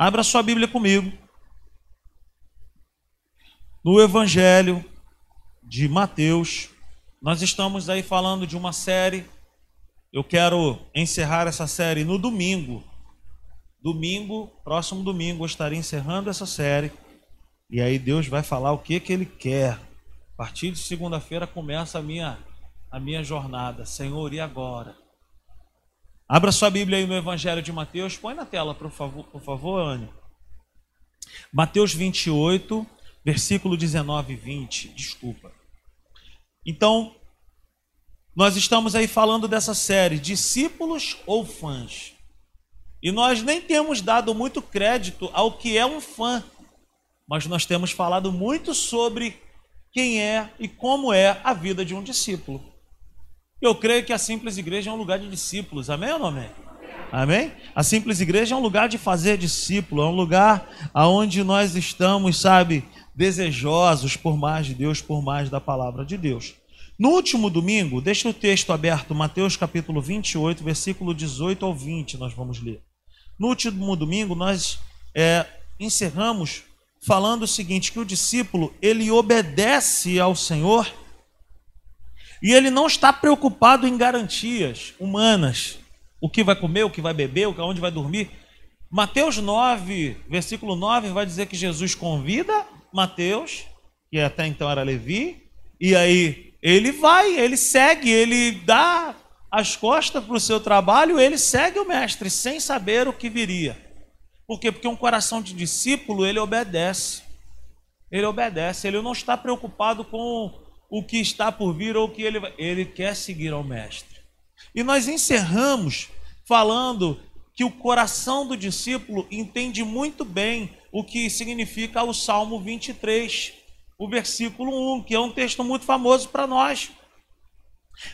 Abra sua Bíblia comigo. No Evangelho de Mateus, nós estamos aí falando de uma série. Eu quero encerrar essa série no domingo. Domingo, próximo domingo, eu estarei encerrando essa série. E aí Deus vai falar o que que ele quer. A partir de segunda-feira começa a minha a minha jornada. Senhor, e agora? Abra sua Bíblia aí no Evangelho de Mateus. Põe na tela, por favor, por favor, Anne. Mateus 28, versículo 19 e 20. Desculpa. Então, nós estamos aí falando dessa série, discípulos ou fãs. E nós nem temos dado muito crédito ao que é um fã, mas nós temos falado muito sobre quem é e como é a vida de um discípulo. Eu creio que a simples igreja é um lugar de discípulos. Amém ou não amém? Amém? A simples igreja é um lugar de fazer discípulo, é um lugar aonde nós estamos, sabe, desejosos por mais de Deus, por mais da palavra de Deus. No último domingo, deixa o texto aberto, Mateus capítulo 28, versículo 18 ao 20, nós vamos ler. No último domingo, nós é, encerramos falando o seguinte: que o discípulo ele obedece ao Senhor e ele não está preocupado em garantias humanas. O que vai comer, o que vai beber, onde vai dormir. Mateus 9, versículo 9, vai dizer que Jesus convida Mateus, que até então era Levi, e aí ele vai, ele segue, ele dá as costas para o seu trabalho, ele segue o mestre sem saber o que viria. Por quê? Porque um coração de discípulo, ele obedece. Ele obedece, ele não está preocupado com o que está por vir ou o que ele vai. Ele quer seguir ao Mestre. E nós encerramos falando que o coração do discípulo entende muito bem o que significa o Salmo 23, o versículo 1, que é um texto muito famoso para nós.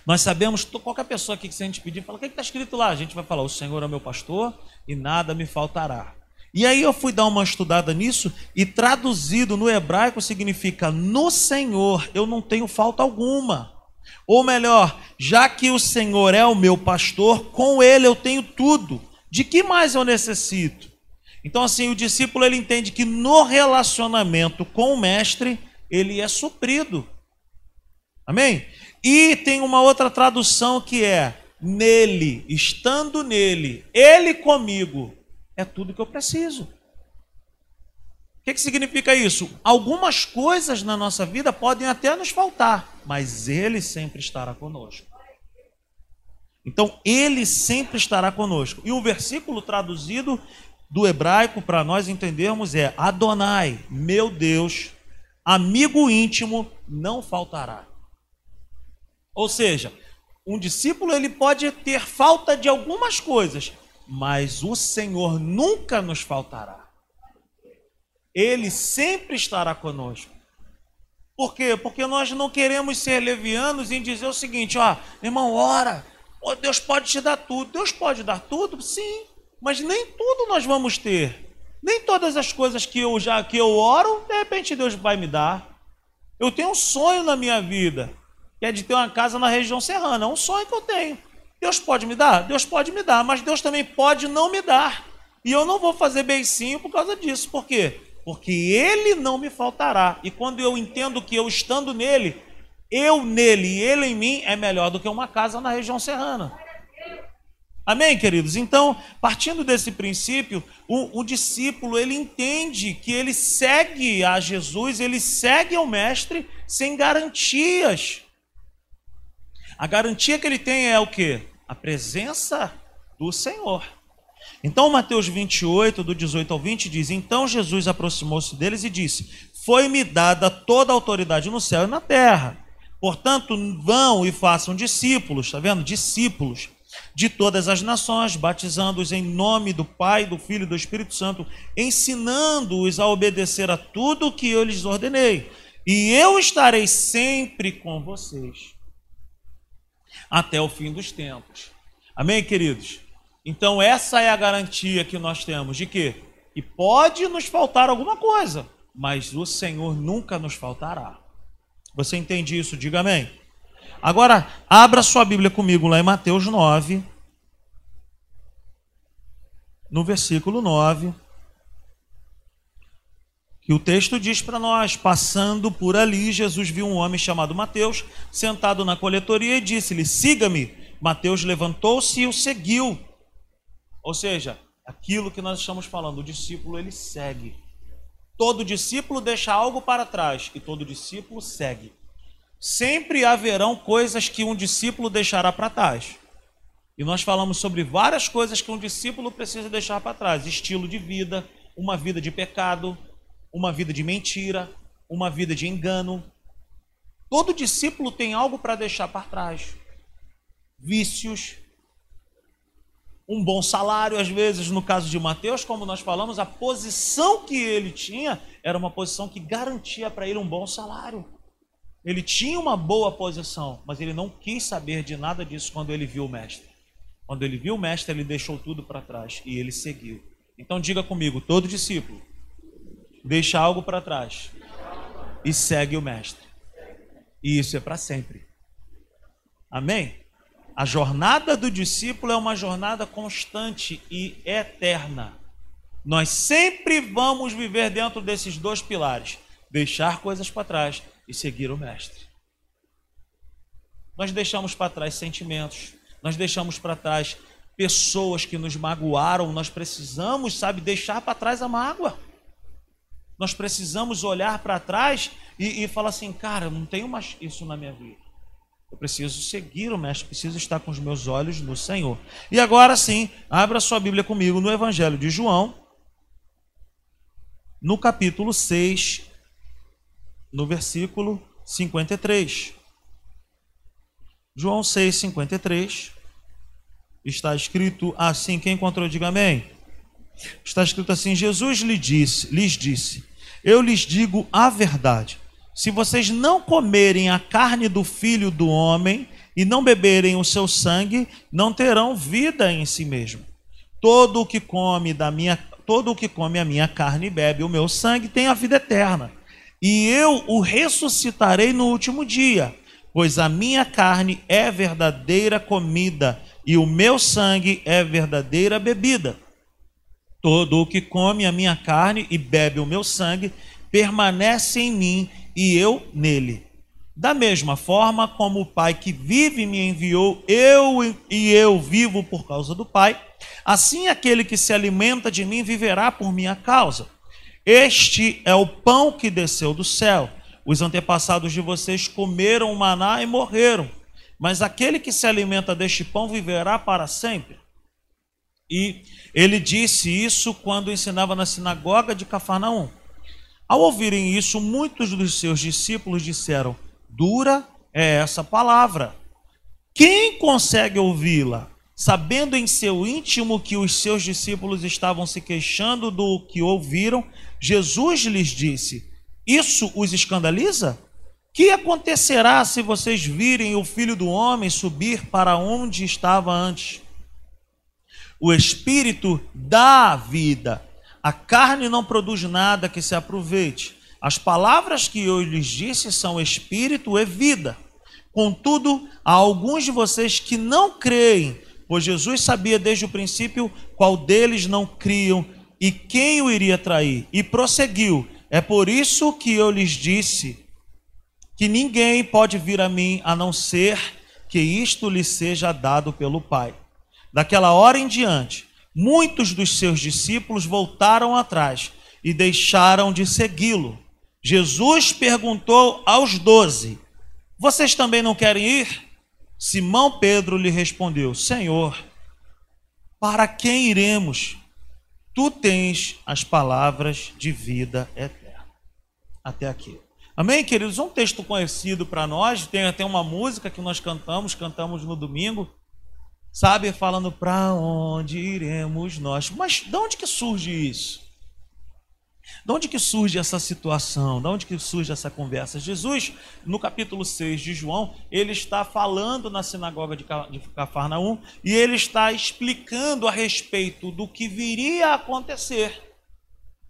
Nós sabemos, qualquer pessoa aqui que se a gente pedir, fala: o que está escrito lá? A gente vai falar: O Senhor é meu pastor e nada me faltará. E aí eu fui dar uma estudada nisso e traduzido no hebraico significa no Senhor eu não tenho falta alguma. Ou melhor, já que o Senhor é o meu pastor, com ele eu tenho tudo. De que mais eu necessito? Então assim, o discípulo ele entende que no relacionamento com o mestre, ele é suprido. Amém? E tem uma outra tradução que é nele, estando nele, ele comigo, é tudo que eu preciso. O que, que significa isso? Algumas coisas na nossa vida podem até nos faltar, mas Ele sempre estará conosco. Então, Ele sempre estará conosco. E o versículo traduzido do hebraico para nós entendermos é: Adonai, meu Deus, amigo íntimo, não faltará. Ou seja, um discípulo ele pode ter falta de algumas coisas, mas o Senhor nunca nos faltará. Ele sempre estará conosco. Por quê? Porque nós não queremos ser levianos em dizer o seguinte, ó, irmão, ora, Deus pode te dar tudo. Deus pode dar tudo? Sim, mas nem tudo nós vamos ter. Nem todas as coisas que eu já que eu oro, de repente Deus vai me dar. Eu tenho um sonho na minha vida, que é de ter uma casa na região serrana, é um sonho que eu tenho. Deus pode me dar? Deus pode me dar, mas Deus também pode não me dar. E eu não vou fazer beicinho por causa disso. Por quê? Porque Ele não me faltará. E quando eu entendo que eu estando nele, eu nele e ele em mim é melhor do que uma casa na região serrana. Amém, queridos? Então, partindo desse princípio, o, o, discípulo ele entende que ele segue a Jesus, ele segue ao Mestre sem garantias. A garantia que ele tem é o que? A presença do Senhor. Então, Mateus 28, do 18 ao 20, diz: Então Jesus aproximou-se deles e disse: Foi-me dada toda a autoridade no céu e na terra. Portanto, vão e façam discípulos, está vendo? Discípulos de todas as nações, batizando-os em nome do Pai, do Filho e do Espírito Santo, ensinando-os a obedecer a tudo o que eu lhes ordenei. E eu estarei sempre com vocês até o fim dos tempos. Amém, queridos? Então, essa é a garantia que nós temos de que e pode nos faltar alguma coisa, mas o Senhor nunca nos faltará. Você entende isso? Diga amém. Agora, abra sua Bíblia comigo lá em Mateus 9, no versículo 9. Que o texto diz para nós: passando por ali, Jesus viu um homem chamado Mateus sentado na coletoria e disse-lhe: Siga-me. Mateus levantou-se e o seguiu. Ou seja, aquilo que nós estamos falando, o discípulo ele segue. Todo discípulo deixa algo para trás e todo discípulo segue. Sempre haverão coisas que um discípulo deixará para trás. E nós falamos sobre várias coisas que um discípulo precisa deixar para trás: estilo de vida, uma vida de pecado, uma vida de mentira, uma vida de engano. Todo discípulo tem algo para deixar para trás. Vícios, um bom salário, às vezes, no caso de Mateus, como nós falamos, a posição que ele tinha era uma posição que garantia para ele um bom salário. Ele tinha uma boa posição, mas ele não quis saber de nada disso quando ele viu o mestre. Quando ele viu o mestre, ele deixou tudo para trás e ele seguiu. Então diga comigo, todo discípulo deixa algo para trás e segue o mestre. E isso é para sempre. Amém? A jornada do discípulo é uma jornada constante e eterna. Nós sempre vamos viver dentro desses dois pilares: deixar coisas para trás e seguir o Mestre. Nós deixamos para trás sentimentos, nós deixamos para trás pessoas que nos magoaram, nós precisamos, sabe, deixar para trás a mágoa. Nós precisamos olhar para trás e, e falar assim, cara, não tenho mais isso na minha vida. Eu preciso seguir o Mestre, preciso estar com os meus olhos no Senhor. E agora sim, abra sua Bíblia comigo no Evangelho de João, no capítulo 6, no versículo 53. João 6, 53. Está escrito assim: quem encontrou, diga amém. Está escrito assim: Jesus lhe disse, lhes disse: Eu lhes digo a verdade se vocês não comerem a carne do filho do homem e não beberem o seu sangue, não terão vida em si mesmo. Todo o que come da minha, todo o que come a minha carne e bebe o meu sangue tem a vida eterna. E eu o ressuscitarei no último dia, pois a minha carne é verdadeira comida e o meu sangue é verdadeira bebida. Todo o que come a minha carne e bebe o meu sangue permanece em mim e eu nele. Da mesma forma como o Pai que vive me enviou, eu e eu vivo por causa do Pai, assim aquele que se alimenta de mim viverá por minha causa. Este é o pão que desceu do céu. Os antepassados de vocês comeram o maná e morreram, mas aquele que se alimenta deste pão viverá para sempre. E ele disse isso quando ensinava na sinagoga de Cafarnaum. Ao ouvirem isso, muitos dos seus discípulos disseram: Dura é essa palavra. Quem consegue ouvi-la? Sabendo em seu íntimo que os seus discípulos estavam se queixando do que ouviram, Jesus lhes disse: Isso os escandaliza? Que acontecerá se vocês virem o filho do homem subir para onde estava antes? O Espírito dá vida a carne não produz nada que se aproveite. As palavras que eu lhes disse são espírito e vida. Contudo, há alguns de vocês que não creem, pois Jesus sabia desde o princípio qual deles não criam e quem o iria trair. E prosseguiu: É por isso que eu lhes disse que ninguém pode vir a mim a não ser que isto lhe seja dado pelo Pai. Daquela hora em diante, muitos dos seus discípulos voltaram atrás e deixaram de segui-lo. Jesus perguntou aos doze: Vocês também não querem ir? Simão Pedro lhe respondeu: Senhor, para quem iremos? Tu tens as palavras de vida eterna. Até aqui. Amém, queridos? Um texto conhecido para nós, tem até uma música que nós cantamos, cantamos no domingo sabe, falando para onde iremos nós. Mas de onde que surge isso? De onde que surge essa situação? De onde que surge essa conversa? Jesus, no capítulo 6 de João, ele está falando na sinagoga de Cafarnaum e ele está explicando a respeito do que viria a acontecer,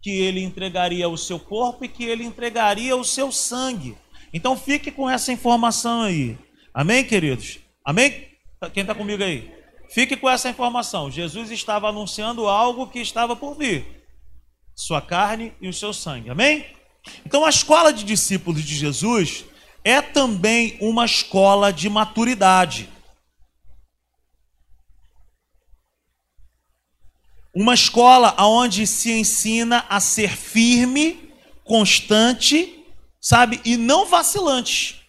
que ele entregaria o seu corpo e que ele entregaria o seu sangue. Então fique com essa informação aí. Amém, queridos? Amém? Quem está comigo aí? Fique com essa informação. Jesus estava anunciando algo que estava por vir. sua carne e o seu sangue. Amém? Então a escola de discípulos de Jesus é também uma escola de maturidade. Uma escola onde se ensina a ser firme, constante, sabe, e não vacilante.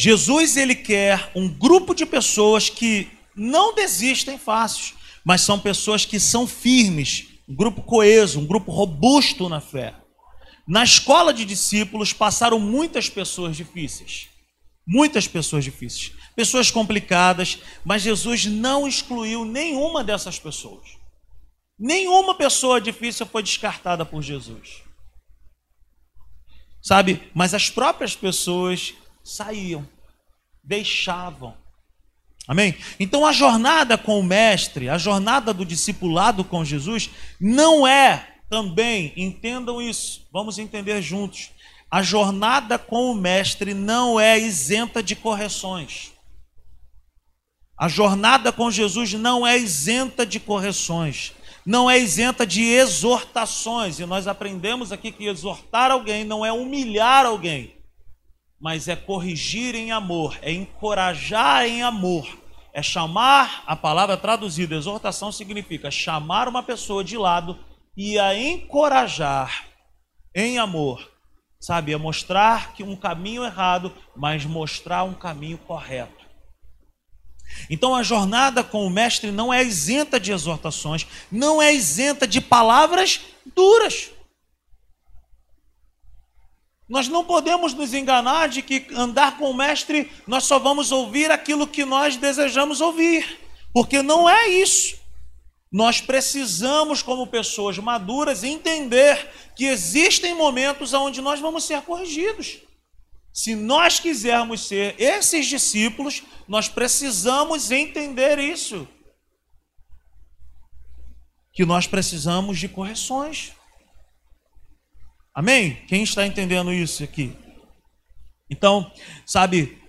Jesus ele quer um grupo de pessoas que não desistem fácil, mas são pessoas que são firmes, um grupo coeso, um grupo robusto na fé. Na escola de discípulos passaram muitas pessoas difíceis. Muitas pessoas difíceis. Pessoas complicadas, mas Jesus não excluiu nenhuma dessas pessoas. Nenhuma pessoa difícil foi descartada por Jesus. Sabe? Mas as próprias pessoas saíam, deixavam. Amém? Então a jornada com o Mestre, a jornada do discipulado com Jesus, não é também, entendam isso, vamos entender juntos. A jornada com o Mestre não é isenta de correções. A jornada com Jesus não é isenta de correções, não é isenta de exortações. E nós aprendemos aqui que exortar alguém não é humilhar alguém, mas é corrigir em amor, é encorajar em amor, é chamar, a palavra traduzida, exortação significa chamar uma pessoa de lado e a encorajar em amor, sabe? É mostrar que um caminho errado, mas mostrar um caminho correto. Então a jornada com o mestre não é isenta de exortações, não é isenta de palavras duras. Nós não podemos nos enganar de que andar com o mestre nós só vamos ouvir aquilo que nós desejamos ouvir, porque não é isso. Nós precisamos, como pessoas maduras, entender que existem momentos onde nós vamos ser corrigidos. Se nós quisermos ser esses discípulos, nós precisamos entender isso. Que nós precisamos de correções. Amém? Quem está entendendo isso aqui? Então, sabe,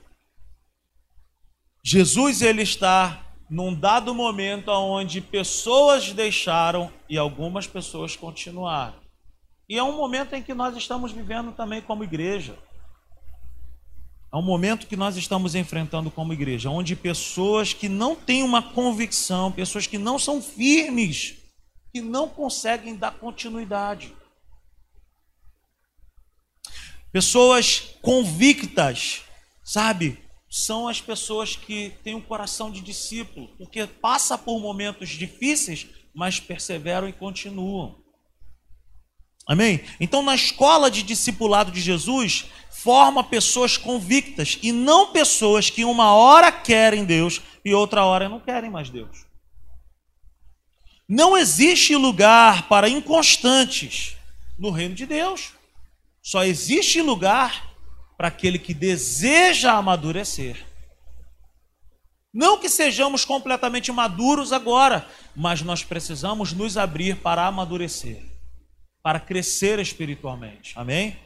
Jesus ele está num dado momento onde pessoas deixaram e algumas pessoas continuaram. E é um momento em que nós estamos vivendo também como igreja. É um momento que nós estamos enfrentando como igreja, onde pessoas que não têm uma convicção, pessoas que não são firmes, que não conseguem dar continuidade. Pessoas convictas, sabe? são as pessoas que têm um coração de discípulo, porque passa por momentos difíceis, mas perseveram e continuam. Amém? Então, na escola de discipulado de Jesus, forma pessoas convictas e não pessoas que uma hora querem Deus e outra hora não querem mais Deus. Não existe lugar para inconstantes no reino de Deus. Só existe lugar para aquele que deseja amadurecer. Não que sejamos completamente maduros agora, mas nós precisamos nos abrir para amadurecer, para crescer espiritualmente. Amém?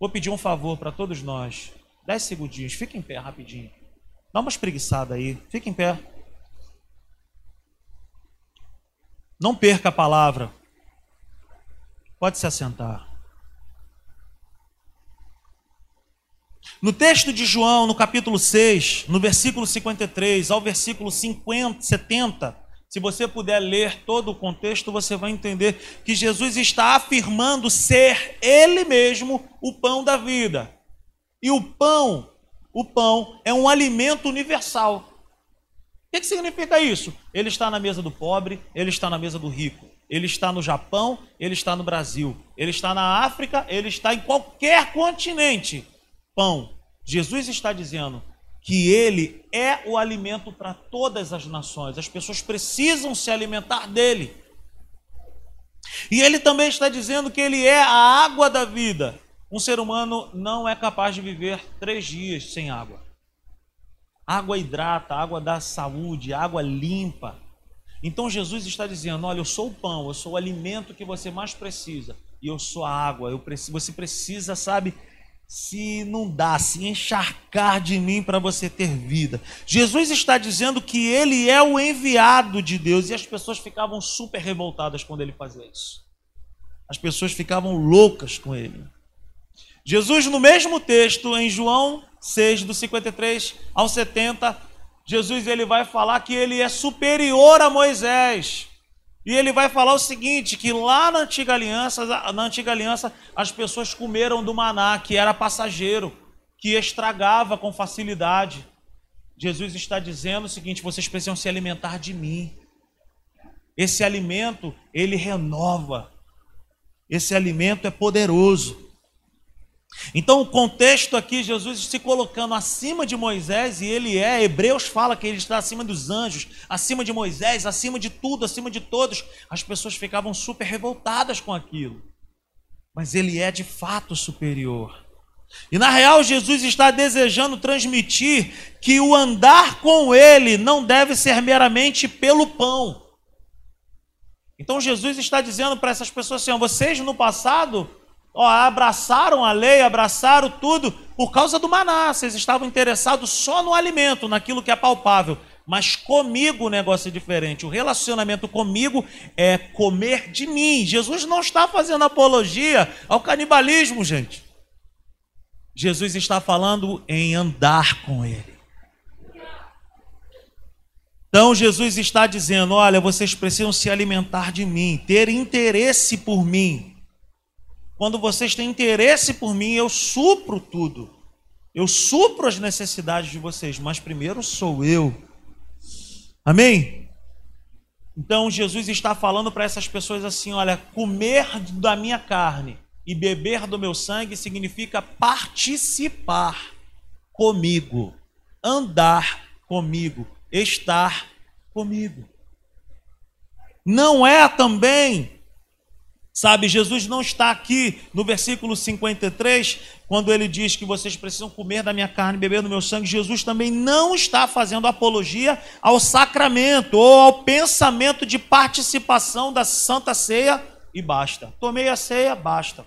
Vou pedir um favor para todos nós. Dez segundinhos, fique em pé rapidinho. Dá uma espreguiçada aí, fique em pé. Não perca a palavra. Pode se assentar. No texto de João, no capítulo 6, no versículo 53 ao versículo 50, 70, se você puder ler todo o contexto, você vai entender que Jesus está afirmando ser Ele mesmo o pão da vida. E o pão, o pão é um alimento universal. O que, que significa isso? Ele está na mesa do pobre, ele está na mesa do rico. Ele está no Japão, ele está no Brasil. Ele está na África, ele está em qualquer continente pão. Jesus está dizendo que ele é o alimento para todas as nações. As pessoas precisam se alimentar dele. E ele também está dizendo que ele é a água da vida. Um ser humano não é capaz de viver três dias sem água. Água hidrata, água dá saúde, água limpa. Então Jesus está dizendo: Olha, eu sou o pão, eu sou o alimento que você mais precisa, e eu sou a água. Eu preciso, você precisa, sabe, se inundar, se encharcar de mim para você ter vida. Jesus está dizendo que ele é o enviado de Deus e as pessoas ficavam super revoltadas quando ele fazia isso. As pessoas ficavam loucas com ele. Jesus, no mesmo texto, em João 6, do 53 ao 70, Jesus ele vai falar que ele é superior a Moisés. E ele vai falar o seguinte, que lá na antiga aliança, na antiga aliança, as pessoas comeram do maná, que era passageiro, que estragava com facilidade. Jesus está dizendo o seguinte: vocês precisam se alimentar de mim. Esse alimento, ele renova. Esse alimento é poderoso. Então, o contexto aqui, Jesus se colocando acima de Moisés, e ele é, Hebreus fala que ele está acima dos anjos, acima de Moisés, acima de tudo, acima de todos. As pessoas ficavam super revoltadas com aquilo. Mas ele é de fato superior. E na real, Jesus está desejando transmitir que o andar com ele não deve ser meramente pelo pão. Então, Jesus está dizendo para essas pessoas assim: vocês no passado ó, abraçaram a lei, abraçaram tudo por causa do maná. Vocês estavam interessados só no alimento, naquilo que é palpável. Mas comigo o negócio é diferente. O relacionamento comigo é comer de mim. Jesus não está fazendo apologia ao canibalismo, gente. Jesus está falando em andar com Ele. Então Jesus está dizendo: olha, vocês precisam se alimentar de mim, ter interesse por mim. Quando vocês têm interesse por mim, eu supro tudo. Eu supro as necessidades de vocês, mas primeiro sou eu. Amém? Então Jesus está falando para essas pessoas assim: olha, comer da minha carne e beber do meu sangue significa participar comigo, andar comigo, estar comigo. Não é também, sabe, Jesus não está aqui no versículo 53, quando ele diz que vocês precisam comer da minha carne beber do meu sangue. Jesus também não está fazendo apologia ao sacramento ou ao pensamento de participação da Santa Ceia e basta. Tomei a ceia, basta.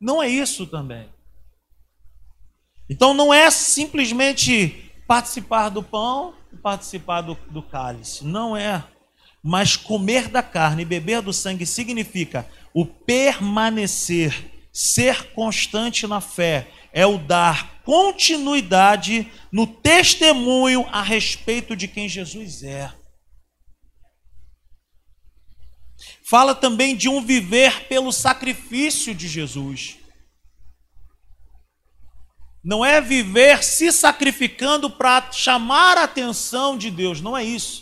Não é isso também. Então não é simplesmente participar do pão e participar do, do cálice. Não é. Mas comer da carne e beber do sangue significa o permanecer, ser constante na fé, é o dar continuidade no testemunho a respeito de quem Jesus é. Fala também de um viver pelo sacrifício de Jesus. Não é viver se sacrificando para chamar a atenção de Deus, não é isso.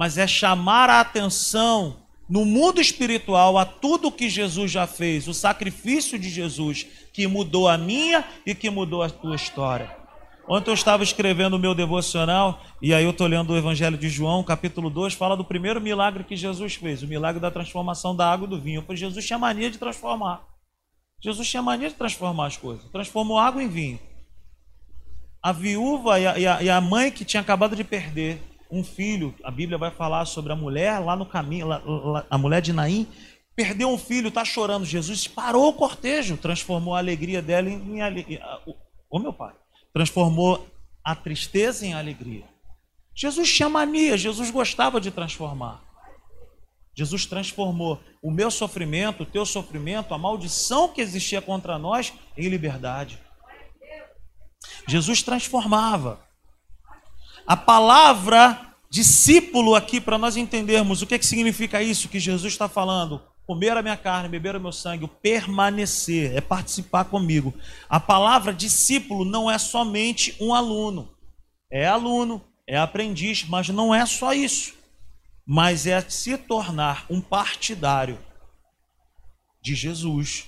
Mas é chamar a atenção no mundo espiritual a tudo que Jesus já fez, o sacrifício de Jesus que mudou a minha e que mudou a tua história. Ontem eu estava escrevendo o meu devocional, e aí eu estou lendo o Evangelho de João, capítulo 2, fala do primeiro milagre que Jesus fez, o milagre da transformação da água do vinho. Pois Jesus tinha mania de transformar. Jesus tinha mania de transformar as coisas. Transformou água em vinho. A viúva e a, e a, e a mãe que tinha acabado de perder um filho, a Bíblia vai falar sobre a mulher lá no caminho, a mulher de Naim, perdeu um filho, está chorando. Jesus parou o cortejo, transformou a alegria dela em, em Ô meu pai, transformou a tristeza em alegria. Jesus tinha mania, Jesus gostava de transformar. Jesus transformou o meu sofrimento, o teu sofrimento, a maldição que existia contra nós em liberdade. Jesus transformava. A palavra discípulo aqui, para nós entendermos o que, é que significa isso que Jesus está falando comer a minha carne, beber o meu sangue, o permanecer, é participar comigo. A palavra discípulo não é somente um aluno. É aluno, é aprendiz, mas não é só isso. Mas é se tornar um partidário de Jesus,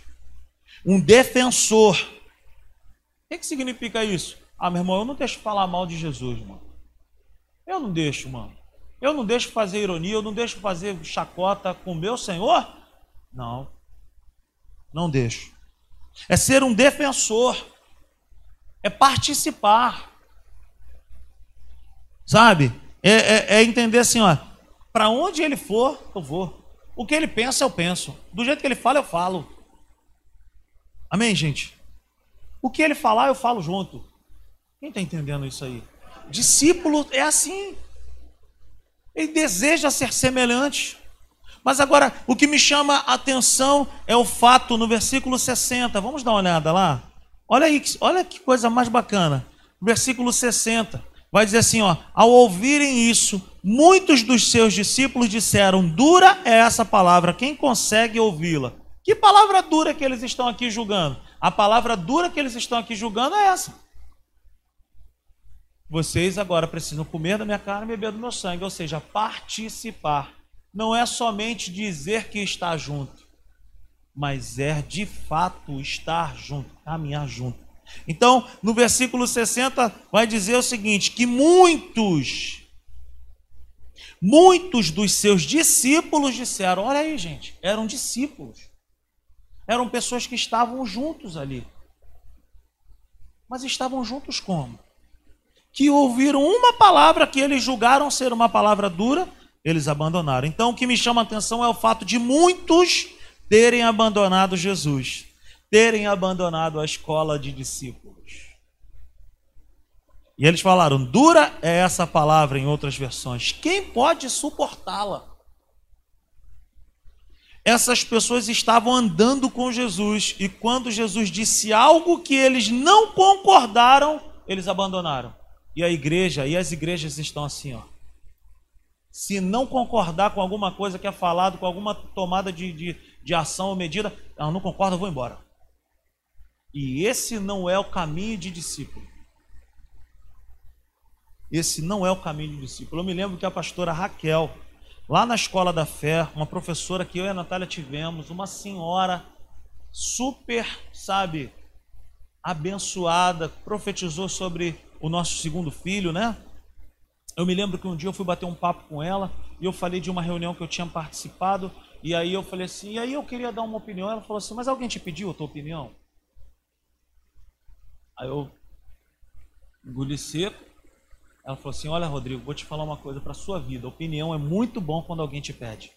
um defensor. O que, que significa isso? Ah, meu irmão, eu não deixo falar mal de Jesus, mano. Eu não deixo, mano. Eu não deixo fazer ironia, eu não deixo fazer chacota com meu Senhor. Não. Não deixo. É ser um defensor. É participar. Sabe? É, é, é entender assim, ó. Para onde ele for, eu vou. O que ele pensa, eu penso. Do jeito que ele fala, eu falo. Amém, gente? O que ele falar, eu falo junto. Quem está entendendo isso aí? Discípulo é assim. Ele deseja ser semelhante. Mas agora, o que me chama a atenção é o fato no versículo 60. Vamos dar uma olhada lá? Olha aí, olha que coisa mais bacana. Versículo 60. Vai dizer assim, ó: Ao ouvirem isso, muitos dos seus discípulos disseram: Dura é essa palavra, quem consegue ouvi-la? Que palavra dura que eles estão aqui julgando? A palavra dura que eles estão aqui julgando é essa. Vocês agora precisam comer da minha carne e beber do meu sangue, ou seja, participar. Não é somente dizer que está junto, mas é de fato estar junto, caminhar junto. Então, no versículo 60 vai dizer o seguinte: que muitos, muitos dos seus discípulos disseram: olha aí, gente, eram discípulos, eram pessoas que estavam juntos ali. Mas estavam juntos como? Que ouviram uma palavra que eles julgaram ser uma palavra dura, eles abandonaram. Então, o que me chama a atenção é o fato de muitos terem abandonado Jesus, terem abandonado a escola de discípulos. E eles falaram: dura é essa palavra em outras versões. Quem pode suportá-la? Essas pessoas estavam andando com Jesus e quando Jesus disse algo que eles não concordaram, eles abandonaram. E a igreja, e as igrejas estão assim, ó. Se não concordar com alguma coisa que é falado, com alguma tomada de, de, de ação ou medida, eu não concordo, eu vou embora. E esse não é o caminho de discípulo. Esse não é o caminho de discípulo. Eu me lembro que a pastora Raquel, lá na escola da fé, uma professora que eu e a Natália tivemos, uma senhora super, sabe, abençoada, profetizou sobre o nosso segundo filho, né? Eu me lembro que um dia eu fui bater um papo com ela e eu falei de uma reunião que eu tinha participado e aí eu falei assim, e aí eu queria dar uma opinião. Ela falou assim, mas alguém te pediu a tua opinião? Aí eu engoli seco. Ela falou assim, olha Rodrigo, vou te falar uma coisa para sua vida. opinião é muito bom quando alguém te pede.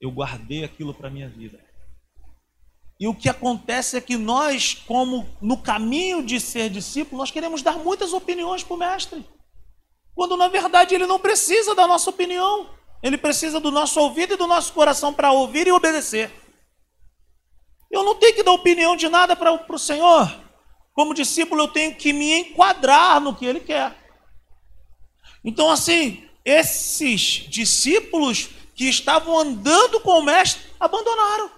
Eu guardei aquilo para minha vida. E o que acontece é que nós, como no caminho de ser discípulo, nós queremos dar muitas opiniões para o mestre. Quando na verdade ele não precisa da nossa opinião. Ele precisa do nosso ouvido e do nosso coração para ouvir e obedecer. Eu não tenho que dar opinião de nada para o Senhor. Como discípulo, eu tenho que me enquadrar no que Ele quer. Então, assim, esses discípulos que estavam andando com o Mestre abandonaram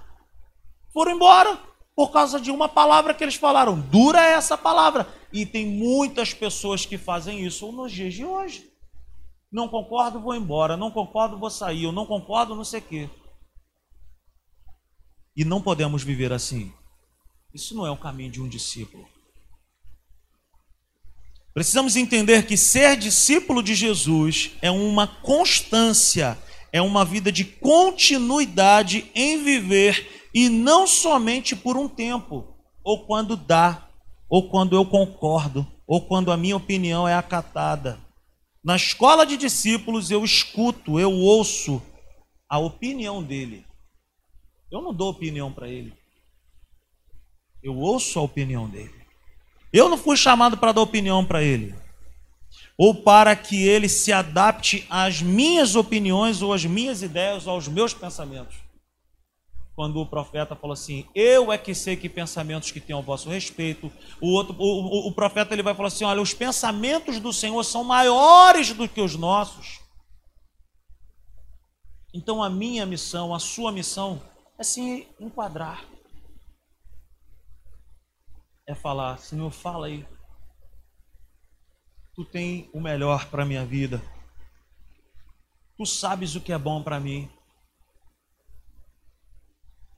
foram embora por causa de uma palavra que eles falaram. Dura é essa palavra. E tem muitas pessoas que fazem isso nos dias de hoje. Não concordo, vou embora. Não concordo, vou sair. Eu não concordo, não sei o quê. E não podemos viver assim. Isso não é o caminho de um discípulo. Precisamos entender que ser discípulo de Jesus é uma constância, é uma vida de continuidade em viver e não somente por um tempo, ou quando dá, ou quando eu concordo, ou quando a minha opinião é acatada. Na escola de discípulos eu escuto, eu ouço a opinião dele. Eu não dou opinião para ele. Eu ouço a opinião dele. Eu não fui chamado para dar opinião para ele. Ou para que ele se adapte às minhas opiniões, ou às minhas ideias, ou aos meus pensamentos quando o profeta falou assim: Eu é que sei que pensamentos que tenho ao vosso respeito. O, outro, o, o, o profeta ele vai falar assim: Olha, os pensamentos do Senhor são maiores do que os nossos. Então a minha missão, a sua missão, é se enquadrar. É falar: Senhor, fala aí. Tu tem o melhor para a minha vida. Tu sabes o que é bom para mim.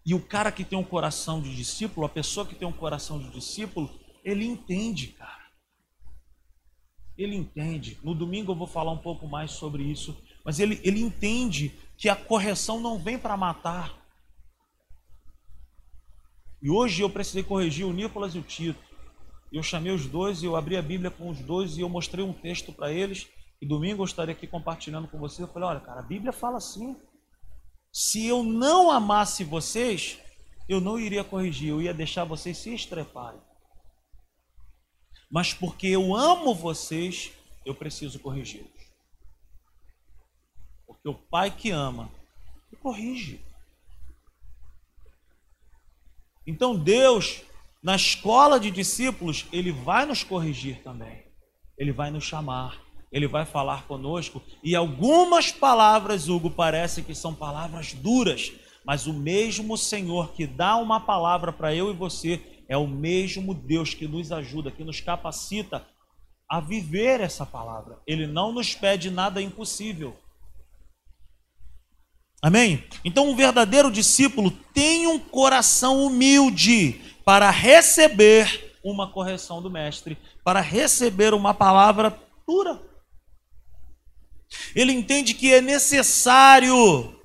E o cara que tem um coração de discípulo, a pessoa que tem um coração de discípulo, ele entende, cara. Ele entende. No domingo eu vou falar um pouco mais sobre isso. Mas ele, ele entende que a correção não vem para matar. E hoje eu precisei corrigir o Nicolas e o Tito. Eu chamei os dois e eu abri a Bíblia com os dois e eu mostrei um texto para eles. E domingo eu estarei aqui compartilhando com você. Eu falei: olha, cara, a Bíblia fala assim. Se eu não amasse vocês, eu não iria corrigir, eu ia deixar vocês se estreparem. Mas porque eu amo vocês, eu preciso corrigi-los. Porque o pai que ama corrige. Então Deus, na escola de discípulos, ele vai nos corrigir também. Ele vai nos chamar, ele vai falar conosco e algumas palavras, Hugo, parece que são palavras duras, mas o mesmo Senhor que dá uma palavra para eu e você é o mesmo Deus que nos ajuda, que nos capacita a viver essa palavra. Ele não nos pede nada impossível. Amém? Então, um verdadeiro discípulo tem um coração humilde para receber uma correção do mestre, para receber uma palavra dura. Ele entende que é necessário,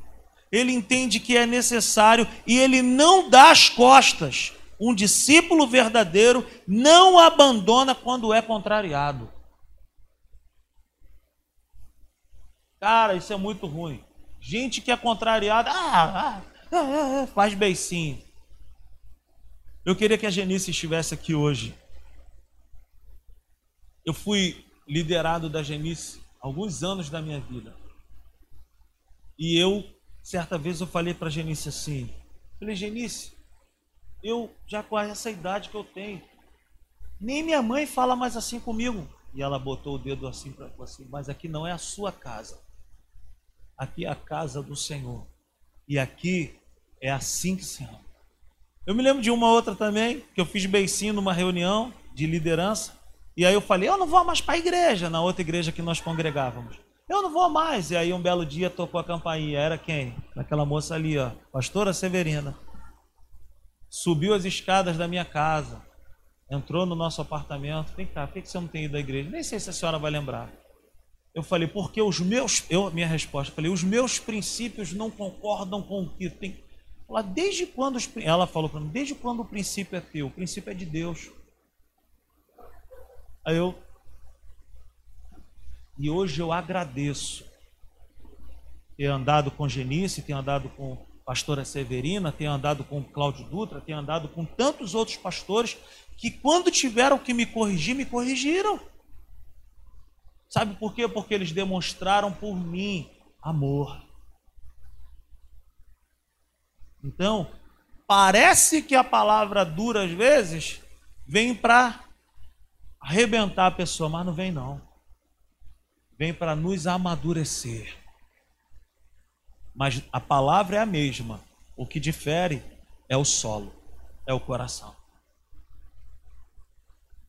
ele entende que é necessário e ele não dá as costas. Um discípulo verdadeiro não abandona quando é contrariado. Cara, isso é muito ruim. Gente que é contrariada, ah, ah, ah, ah, faz beicinho. Eu queria que a Genice estivesse aqui hoje. Eu fui liderado da Genice alguns anos da minha vida. E eu, certa vez, eu falei para Genice assim: falei, Genice, eu já com essa idade que eu tenho, nem minha mãe fala mais assim comigo. E ela botou o dedo assim para assim, mas aqui não é a sua casa. Aqui é a casa do Senhor. E aqui é assim que se ama. Eu me lembro de uma outra também, que eu fiz beicinho numa reunião de liderança. E aí eu falei, eu não vou mais para a igreja, na outra igreja que nós congregávamos. Eu não vou mais. E aí um belo dia tocou a campainha. Era quem? Aquela moça ali, ó, pastora Severina. Subiu as escadas da minha casa. Entrou no nosso apartamento. Vem cá, por que você não tem ido à igreja? Nem sei se a senhora vai lembrar. Eu falei, porque os meus, eu, minha resposta, falei, os meus princípios não concordam com o que tem. Ela, desde quando os, ela falou para mim, desde quando o princípio é teu? O princípio é de Deus. Aí eu, e hoje eu agradeço ter andado com Genice, ter andado com pastora Severina, ter andado com Cláudio Dutra, ter andado com tantos outros pastores que quando tiveram que me corrigir, me corrigiram. Sabe por quê? Porque eles demonstraram por mim amor. Então, parece que a palavra dura às vezes vem para arrebentar a pessoa, mas não vem não. Vem para nos amadurecer. Mas a palavra é a mesma. O que difere é o solo, é o coração.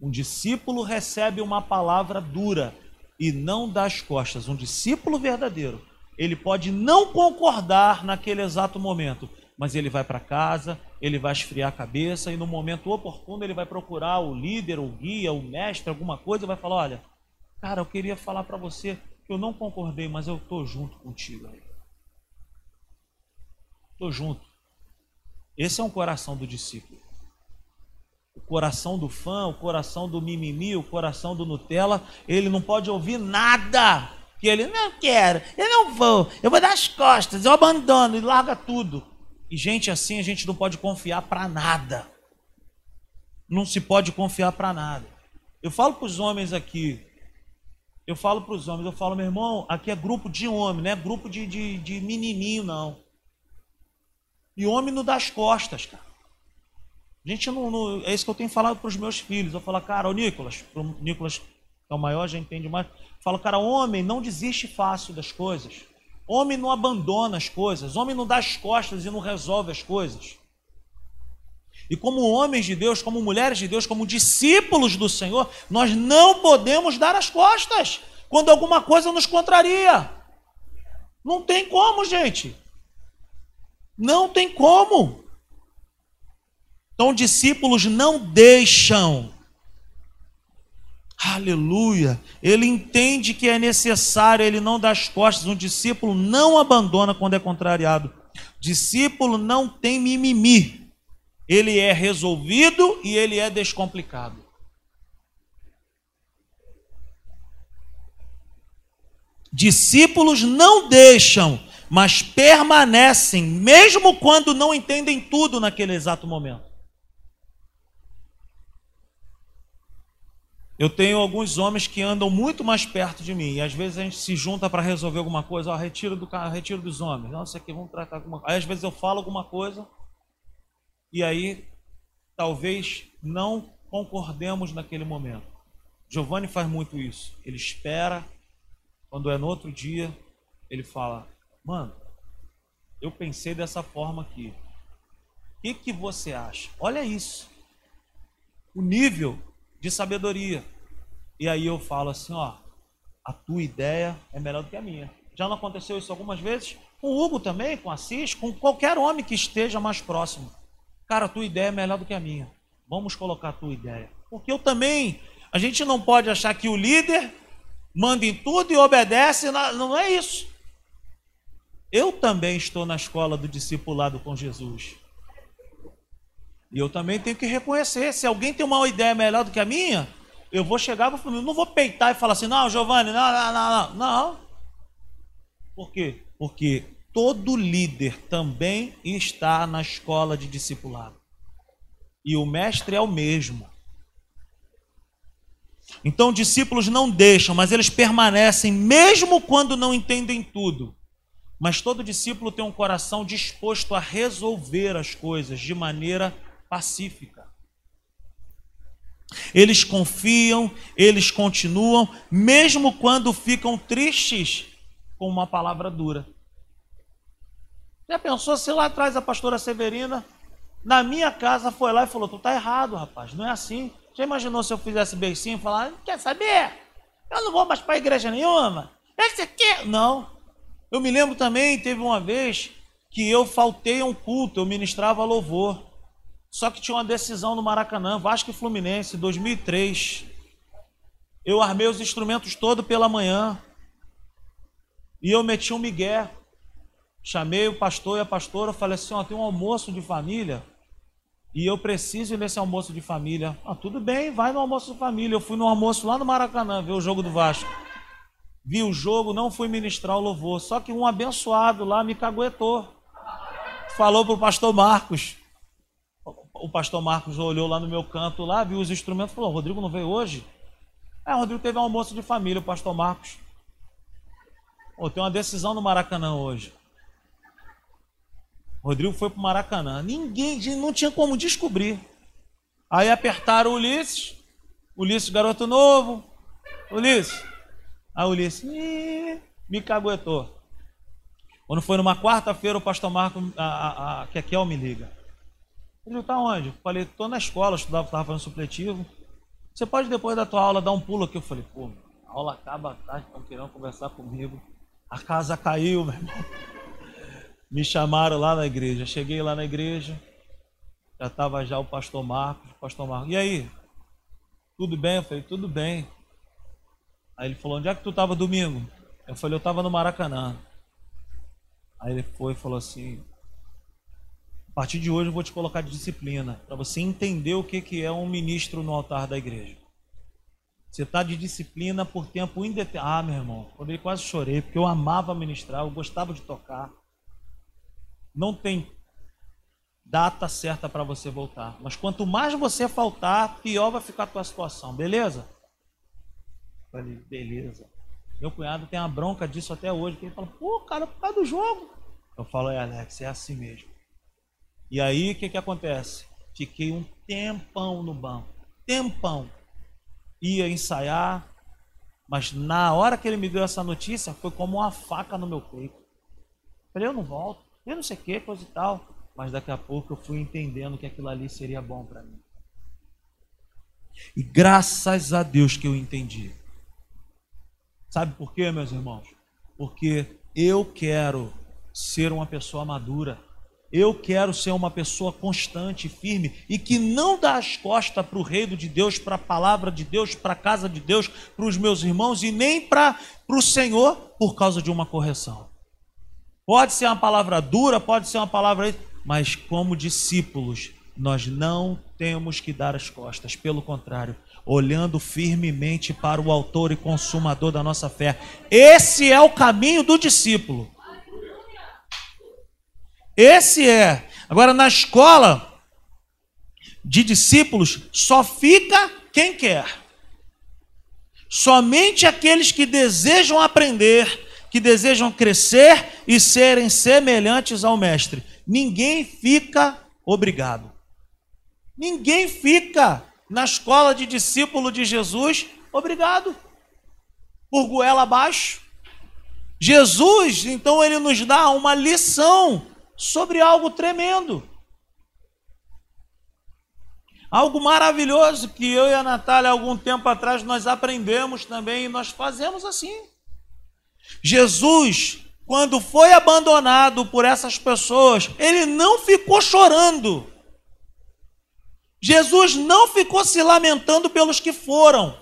Um discípulo recebe uma palavra dura, e não das costas. Um discípulo verdadeiro, ele pode não concordar naquele exato momento, mas ele vai para casa, ele vai esfriar a cabeça e no momento oportuno ele vai procurar o líder, o guia, o mestre, alguma coisa e vai falar: Olha, cara, eu queria falar para você que eu não concordei, mas eu estou junto contigo aí. Estou junto. Esse é um coração do discípulo o coração do fã, o coração do mimimi, o coração do Nutella, ele não pode ouvir nada. Que ele não quero, eu não vou, eu vou dar as costas, eu abandono e larga tudo. E gente assim a gente não pode confiar para nada. Não se pode confiar para nada. Eu falo para os homens aqui, eu falo para os homens, eu falo, meu irmão, aqui é grupo de homem, não é grupo de, de, de menininho, não. E homem não dá as costas, cara. A gente não, não, é isso que eu tenho falado para os meus filhos. Eu falo, cara, o Nicolas, o Nicolas é o maior, já entende mais. Eu falo, cara, homem não desiste fácil das coisas. Homem não abandona as coisas. Homem não dá as costas e não resolve as coisas. E como homens de Deus, como mulheres de Deus, como discípulos do Senhor, nós não podemos dar as costas quando alguma coisa nos contraria. Não tem como, gente. Não tem como. Então, discípulos não deixam. Aleluia. Ele entende que é necessário, ele não dá as costas. Um discípulo não abandona quando é contrariado. Discípulo não tem mimimi. Ele é resolvido e ele é descomplicado. Discípulos não deixam, mas permanecem, mesmo quando não entendem tudo naquele exato momento. Eu tenho alguns homens que andam muito mais perto de mim. E às vezes a gente se junta para resolver alguma coisa. Ó, retiro do carro, retiro dos homens. Não, isso aqui, vamos tratar alguma coisa. Aí às vezes eu falo alguma coisa. E aí talvez não concordemos naquele momento. Giovanni faz muito isso. Ele espera. Quando é no outro dia, ele fala: Mano, eu pensei dessa forma aqui. O que, que você acha? Olha isso. O nível de sabedoria. E aí eu falo assim, ó, a tua ideia é melhor do que a minha. Já não aconteceu isso algumas vezes? Com o Hugo também, com Assis, com qualquer homem que esteja mais próximo. Cara, a tua ideia é melhor do que a minha. Vamos colocar a tua ideia. Porque eu também, a gente não pode achar que o líder manda em tudo e obedece, não é isso. Eu também estou na escola do discipulado com Jesus. E eu também tenho que reconhecer, se alguém tem uma ideia melhor do que a minha, eu vou chegar e não vou peitar e falar assim, não, Giovanni, não, não, não, não. Não. Por quê? Porque todo líder também está na escola de discipulado. E o mestre é o mesmo. Então, discípulos não deixam, mas eles permanecem, mesmo quando não entendem tudo. Mas todo discípulo tem um coração disposto a resolver as coisas de maneira pacífica. Eles confiam, eles continuam, mesmo quando ficam tristes com uma palavra dura. Já pensou se lá atrás a pastora Severina, na minha casa, foi lá e falou: Tu tá errado, rapaz, não é assim. Já imaginou se eu fizesse beicinho e falar: Quer saber? Eu não vou mais para igreja nenhuma. Esse aqui. Não. Eu me lembro também, teve uma vez que eu faltei a um culto, eu ministrava louvor. Só que tinha uma decisão no Maracanã, Vasco e Fluminense, 2003. Eu armei os instrumentos todo pela manhã. E eu meti um migué. Chamei o pastor e a pastora, falei assim, ó, tem um almoço de família e eu preciso ir nesse almoço de família. Ah, tudo bem, vai no almoço de família. Eu fui no almoço lá no Maracanã, ver o jogo do Vasco. Vi o jogo, não fui ministrar o louvor. Só que um abençoado lá me caguetou. Falou pro pastor Marcos o pastor Marcos olhou lá no meu canto, lá, viu os instrumentos, falou: Rodrigo não veio hoje? É, o Rodrigo teve um almoço de família, o pastor Marcos. Oh, tem uma decisão no Maracanã hoje. Rodrigo foi para o Maracanã. Ninguém, não tinha como descobrir. Aí apertaram o Ulisses. Ulisses, garoto novo. Ulisses. Aí o Ulisses me caguetou. Quando foi numa quarta-feira, o pastor Marcos, a, a, a, que aqui é o me liga. Ele está onde? Eu falei, estou na escola, estudava, estava fazendo supletivo. Você pode depois da tua aula dar um pulo aqui? Eu falei, pô, a aula acaba tarde, estão querendo conversar comigo. A casa caiu, meu irmão. Me chamaram lá na igreja. Cheguei lá na igreja, já estava já o pastor Marcos, o pastor Marcos. E aí? Tudo bem? Eu falei, tudo bem. Aí ele falou, onde é que tu estava domingo? Eu falei, eu estava no Maracanã. Aí ele foi e falou assim, a partir de hoje eu vou te colocar de disciplina, para você entender o que, que é um ministro no altar da igreja. Você está de disciplina por tempo indeterminado. Ah, meu irmão, quando ele quase chorei, porque eu amava ministrar, eu gostava de tocar. Não tem data certa para você voltar. Mas quanto mais você faltar, pior vai ficar a tua situação, beleza? Falei, beleza. Meu cunhado tem uma bronca disso até hoje, que ele fala, pô, cara, por causa do jogo. Eu falo, é Alex, é assim mesmo. E aí o que, que acontece? Fiquei um tempão no banco. Tempão. Ia ensaiar, mas na hora que ele me deu essa notícia, foi como uma faca no meu peito. Falei, eu não volto, eu não sei o que, coisa e tal. Mas daqui a pouco eu fui entendendo que aquilo ali seria bom para mim. E graças a Deus que eu entendi. Sabe por quê, meus irmãos? Porque eu quero ser uma pessoa madura. Eu quero ser uma pessoa constante, firme e que não dá as costas para o reino de Deus, para a palavra de Deus, para a casa de Deus, para os meus irmãos e nem para o Senhor por causa de uma correção. Pode ser uma palavra dura, pode ser uma palavra, mas como discípulos, nós não temos que dar as costas, pelo contrário, olhando firmemente para o Autor e Consumador da nossa fé. Esse é o caminho do discípulo. Esse é. Agora, na escola de discípulos, só fica quem quer. Somente aqueles que desejam aprender, que desejam crescer e serem semelhantes ao Mestre. Ninguém fica obrigado. Ninguém fica na escola de discípulo de Jesus obrigado. Por goela abaixo. Jesus, então, ele nos dá uma lição sobre algo tremendo. Algo maravilhoso que eu e a Natália, algum tempo atrás, nós aprendemos também e nós fazemos assim. Jesus, quando foi abandonado por essas pessoas, ele não ficou chorando. Jesus não ficou se lamentando pelos que foram.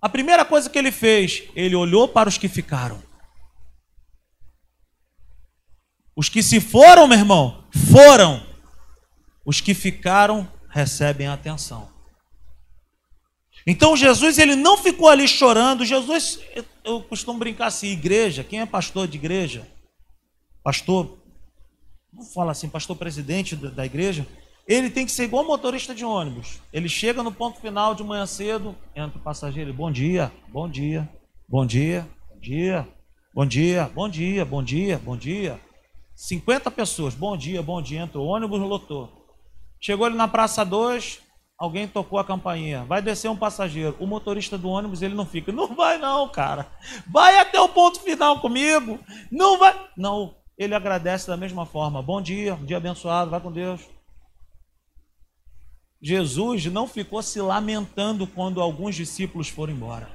A primeira coisa que ele fez, ele olhou para os que ficaram. Os que se foram, meu irmão, foram. Os que ficaram recebem atenção. Então Jesus ele não ficou ali chorando. Jesus, eu costumo brincar assim, igreja. Quem é pastor de igreja? Pastor, vamos falar assim, pastor presidente da igreja. Ele tem que ser igual motorista de ônibus. Ele chega no ponto final de manhã cedo, entra o passageiro, bom dia, bom dia, bom dia, bom dia, bom dia, bom dia, bom dia, bom dia. 50 pessoas, bom dia, bom dia, entra o ônibus, lotou. Chegou ele na Praça 2, alguém tocou a campainha. Vai descer um passageiro. O motorista do ônibus, ele não fica. Não vai não, cara. Vai até o ponto final comigo. Não vai. Não, ele agradece da mesma forma. Bom dia, um dia abençoado, vai com Deus. Jesus não ficou se lamentando quando alguns discípulos foram embora.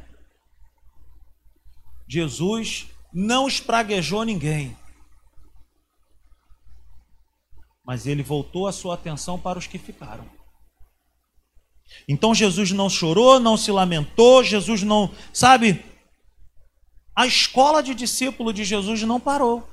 Jesus não espraguejou ninguém. Mas ele voltou a sua atenção para os que ficaram. Então Jesus não chorou, não se lamentou, Jesus não, sabe? A escola de discípulo de Jesus não parou.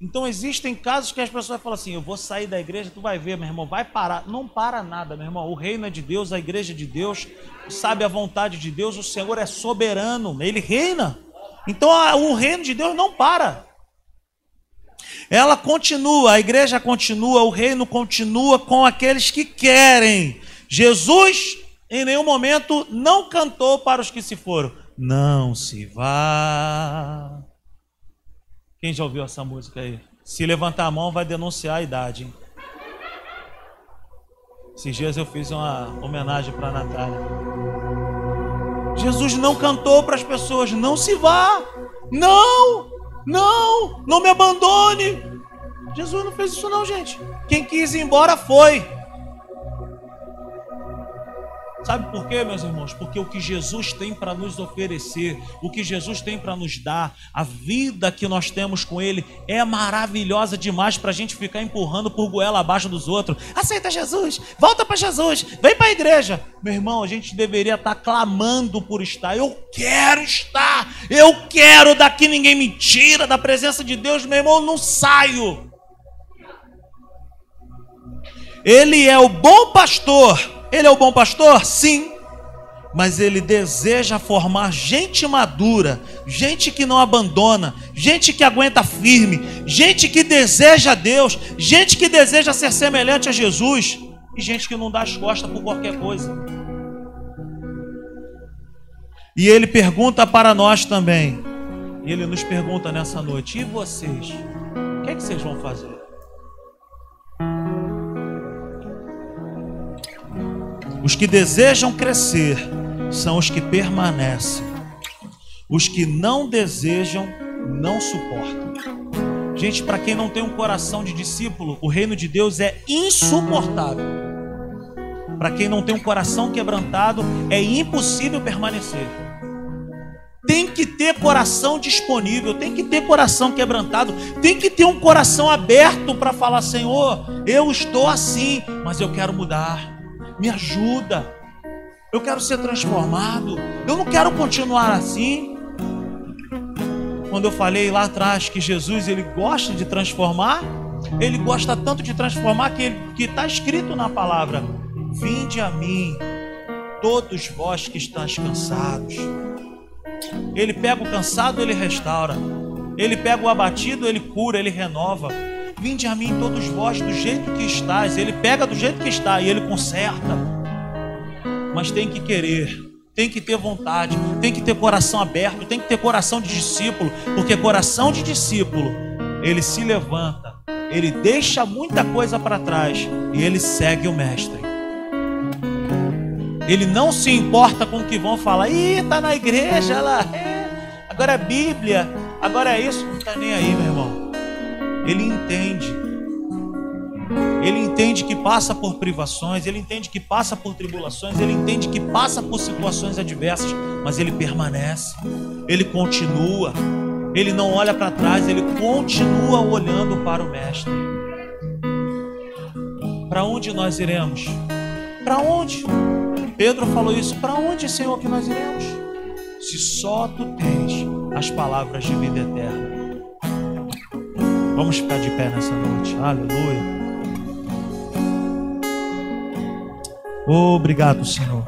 Então existem casos que as pessoas falam assim: eu vou sair da igreja, tu vai ver, meu irmão, vai parar. Não para nada, meu irmão. O reino é de Deus, a igreja é de Deus, sabe a vontade de Deus, o Senhor é soberano, ele reina. Então o reino de Deus não para. Ela continua, a igreja continua, o reino continua com aqueles que querem. Jesus, em nenhum momento, não cantou para os que se foram. Não se vá. Quem já ouviu essa música aí? Se levantar a mão, vai denunciar a idade. Hein? Esses dias eu fiz uma homenagem para a Natália. Jesus não cantou para as pessoas: não se vá, não, não, não me abandone. Jesus não fez isso não, gente. Quem quis ir embora foi. Sabe por quê, meus irmãos? Porque o que Jesus tem para nos oferecer, o que Jesus tem para nos dar, a vida que nós temos com Ele é maravilhosa demais para a gente ficar empurrando por goela abaixo dos outros. Aceita Jesus, volta para Jesus, vem para a igreja. Meu irmão, a gente deveria estar tá clamando por estar. Eu quero estar, eu quero, daqui ninguém me tira da presença de Deus, meu irmão, eu não saio. Ele é o bom pastor. Ele é o bom pastor? Sim. Mas ele deseja formar gente madura, gente que não abandona, gente que aguenta firme, gente que deseja Deus, gente que deseja ser semelhante a Jesus e gente que não dá as costas por qualquer coisa. E ele pergunta para nós também. E ele nos pergunta nessa noite: e vocês? O que, é que vocês vão fazer? Os que desejam crescer são os que permanecem. Os que não desejam, não suportam. Gente, para quem não tem um coração de discípulo, o reino de Deus é insuportável. Para quem não tem um coração quebrantado, é impossível permanecer. Tem que ter coração disponível, tem que ter coração quebrantado, tem que ter um coração aberto para falar: Senhor, eu estou assim, mas eu quero mudar me ajuda. Eu quero ser transformado. Eu não quero continuar assim. Quando eu falei lá atrás que Jesus ele gosta de transformar, ele gosta tanto de transformar que está escrito na palavra: Vinde a mim, todos vós que estáis cansados. Ele pega o cansado, ele restaura. Ele pega o abatido, ele cura, ele renova. Vinde a mim todos vós do jeito que estáis. Ele pega do jeito que está e ele conserta. mas tem que querer, tem que ter vontade, tem que ter coração aberto, tem que ter coração de discípulo, porque coração de discípulo, ele se levanta, ele deixa muita coisa para trás e ele segue o mestre. Ele não se importa com o que vão falar. Ih, tá na igreja lá. É. Agora é Bíblia. Agora é isso. Não tá nem aí, meu irmão. Ele entende. Ele entende que passa por privações, ele entende que passa por tribulações, ele entende que passa por situações adversas, mas ele permanece, ele continua, ele não olha para trás, ele continua olhando para o Mestre. Para onde nós iremos? Para onde? Pedro falou isso: Para onde, Senhor, que nós iremos? Se só tu tens as palavras de vida eterna. Vamos ficar de pé nessa noite. Aleluia. Obrigado, Senhor.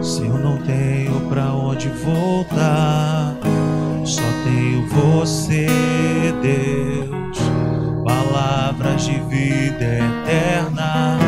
Se eu não tenho para onde voltar, só tenho você, Deus palavras de vida eterna,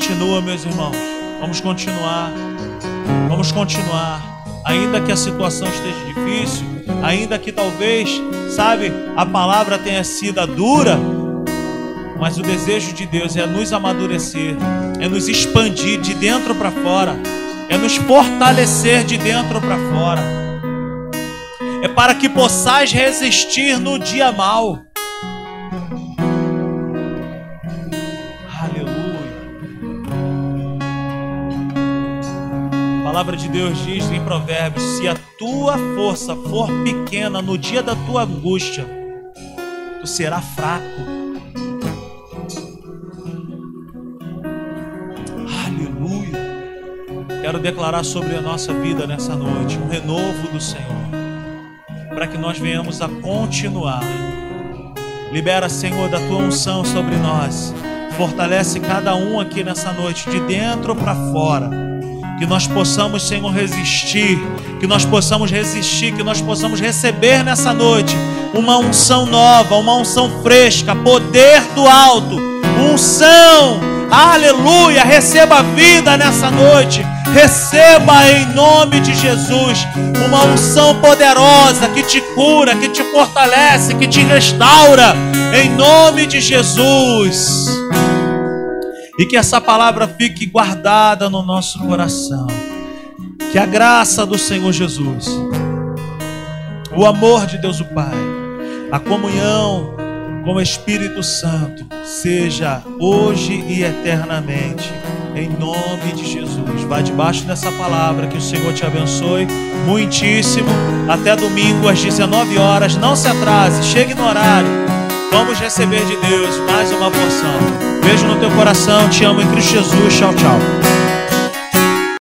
Continua, meus irmãos. Vamos continuar. Vamos continuar. Ainda que a situação esteja difícil, ainda que talvez, sabe, a palavra tenha sido dura, mas o desejo de Deus é nos amadurecer, é nos expandir de dentro para fora, é nos fortalecer de dentro para fora. É para que possais resistir no dia mau. Palavra de Deus diz em Provérbios: se a tua força for pequena no dia da tua angústia, tu serás fraco. Aleluia. Quero declarar sobre a nossa vida nessa noite um renovo do Senhor, para que nós venhamos a continuar. Libera, Senhor, da tua unção sobre nós. Fortalece cada um aqui nessa noite, de dentro para fora que nós possamos, Senhor, resistir, que nós possamos resistir, que nós possamos receber nessa noite uma unção nova, uma unção fresca, poder do alto, unção, aleluia, receba vida nessa noite, receba em nome de Jesus uma unção poderosa que te cura, que te fortalece, que te restaura, em nome de Jesus e que essa palavra fique guardada no nosso coração. Que a graça do Senhor Jesus, o amor de Deus o Pai, a comunhão com o Espírito Santo seja hoje e eternamente, em nome de Jesus. Vai debaixo dessa palavra, que o Senhor te abençoe muitíssimo. Até domingo às 19 horas. Não se atrase, chegue no horário. Vamos receber de Deus mais uma porção. Beijo no teu coração, te amo em Cristo Jesus. Tchau, tchau.